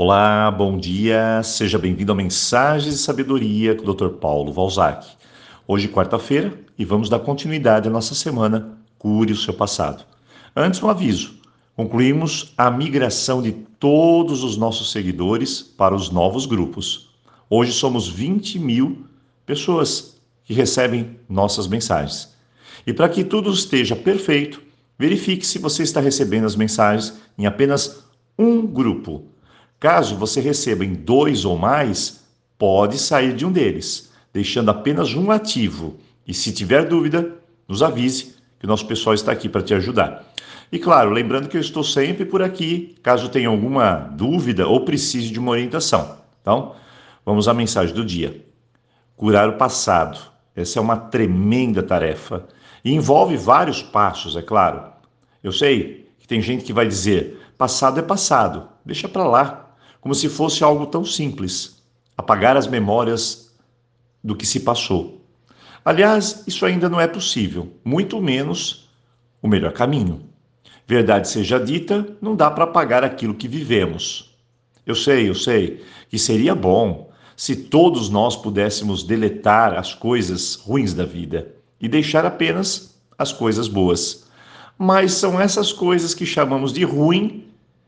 Olá, bom dia, seja bem-vindo a Mensagens de Sabedoria com o Dr. Paulo Valzac. Hoje, quarta-feira, e vamos dar continuidade à nossa semana Cure o Seu Passado. Antes, um aviso: concluímos a migração de todos os nossos seguidores para os novos grupos. Hoje somos 20 mil pessoas que recebem nossas mensagens. E para que tudo esteja perfeito, verifique se você está recebendo as mensagens em apenas um grupo Caso você receba em dois ou mais, pode sair de um deles, deixando apenas um ativo. E se tiver dúvida, nos avise que o nosso pessoal está aqui para te ajudar. E claro, lembrando que eu estou sempre por aqui, caso tenha alguma dúvida ou precise de uma orientação. Então, vamos à mensagem do dia. Curar o passado. Essa é uma tremenda tarefa e envolve vários passos, é claro. Eu sei que tem gente que vai dizer: passado é passado, deixa para lá como se fosse algo tão simples apagar as memórias do que se passou. Aliás, isso ainda não é possível, muito menos o melhor caminho. Verdade seja dita, não dá para apagar aquilo que vivemos. Eu sei, eu sei que seria bom se todos nós pudéssemos deletar as coisas ruins da vida e deixar apenas as coisas boas. Mas são essas coisas que chamamos de ruim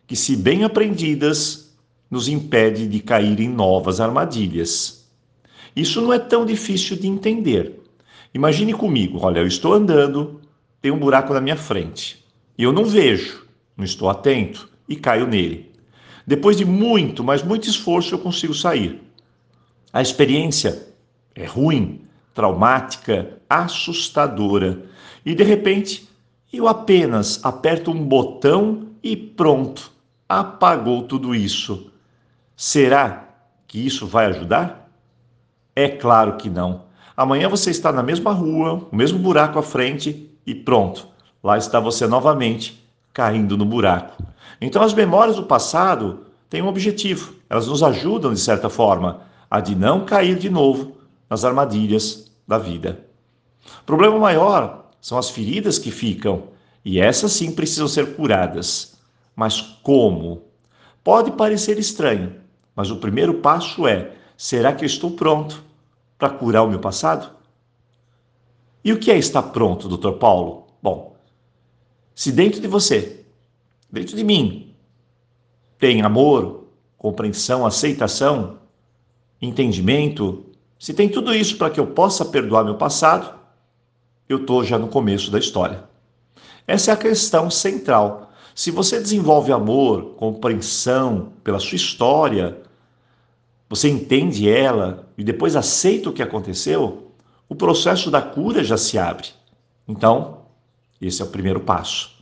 que, se bem aprendidas, nos impede de cair em novas armadilhas. Isso não é tão difícil de entender. Imagine comigo: olha, eu estou andando, tem um buraco na minha frente, e eu não vejo, não estou atento e caio nele. Depois de muito, mas muito esforço, eu consigo sair. A experiência é ruim, traumática, assustadora, e de repente eu apenas aperto um botão e pronto, apagou tudo isso. Será que isso vai ajudar? É claro que não. Amanhã você está na mesma rua, o mesmo buraco à frente e pronto, lá está você novamente caindo no buraco. Então, as memórias do passado têm um objetivo, elas nos ajudam, de certa forma, a de não cair de novo nas armadilhas da vida. O problema maior são as feridas que ficam, e essas sim precisam ser curadas. Mas como? Pode parecer estranho, mas o primeiro passo é: será que eu estou pronto para curar o meu passado? E o que é estar pronto, Dr. Paulo? Bom, se dentro de você, dentro de mim, tem amor, compreensão, aceitação, entendimento, se tem tudo isso para que eu possa perdoar meu passado, eu estou já no começo da história. Essa é a questão central se você desenvolve amor, compreensão pela sua história, você entende ela e depois aceita o que aconteceu, o processo da cura já se abre. Então, esse é o primeiro passo.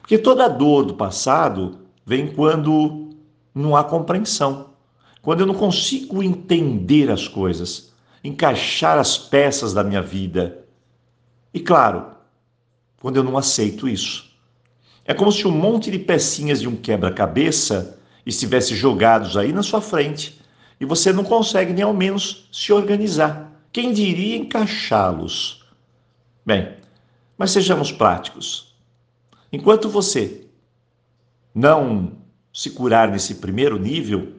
Porque toda dor do passado vem quando não há compreensão, quando eu não consigo entender as coisas, encaixar as peças da minha vida. E claro, quando eu não aceito isso. É como se um monte de pecinhas de um quebra-cabeça estivesse jogados aí na sua frente e você não consegue nem ao menos se organizar. Quem diria encaixá-los? Bem, mas sejamos práticos. Enquanto você não se curar nesse primeiro nível,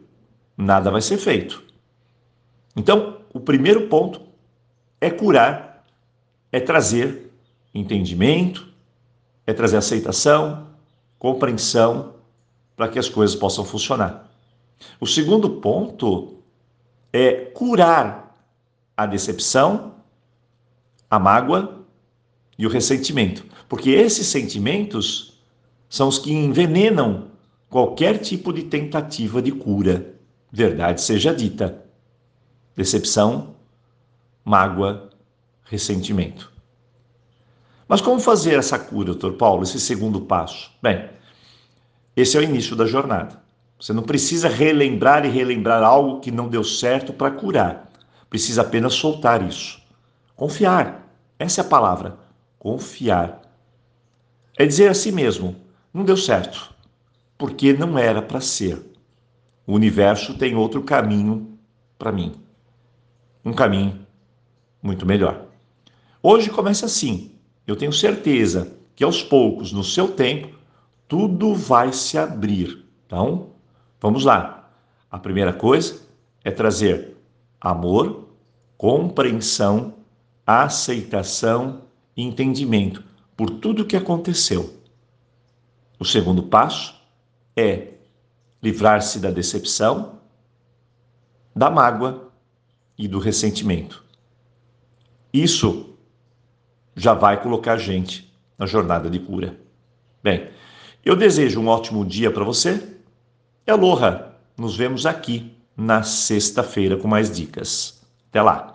nada vai ser feito. Então, o primeiro ponto é curar, é trazer entendimento, é trazer aceitação, compreensão, para que as coisas possam funcionar. O segundo ponto é curar a decepção, a mágoa e o ressentimento, porque esses sentimentos são os que envenenam qualquer tipo de tentativa de cura, verdade seja dita. Decepção, mágoa, ressentimento. Mas como fazer essa cura, doutor Paulo, esse segundo passo? Bem, esse é o início da jornada. Você não precisa relembrar e relembrar algo que não deu certo para curar. Precisa apenas soltar isso. Confiar. Essa é a palavra. Confiar. É dizer a si mesmo: não deu certo, porque não era para ser. O universo tem outro caminho para mim. Um caminho muito melhor. Hoje começa assim, eu tenho certeza que aos poucos, no seu tempo, tudo vai se abrir. Então, vamos lá. A primeira coisa é trazer amor, compreensão, aceitação e entendimento por tudo que aconteceu. O segundo passo é livrar-se da decepção, da mágoa e do ressentimento. Isso já vai colocar a gente na jornada de cura. Bem, eu desejo um ótimo dia para você. Aloha! Nos vemos aqui na sexta-feira com mais dicas. Até lá!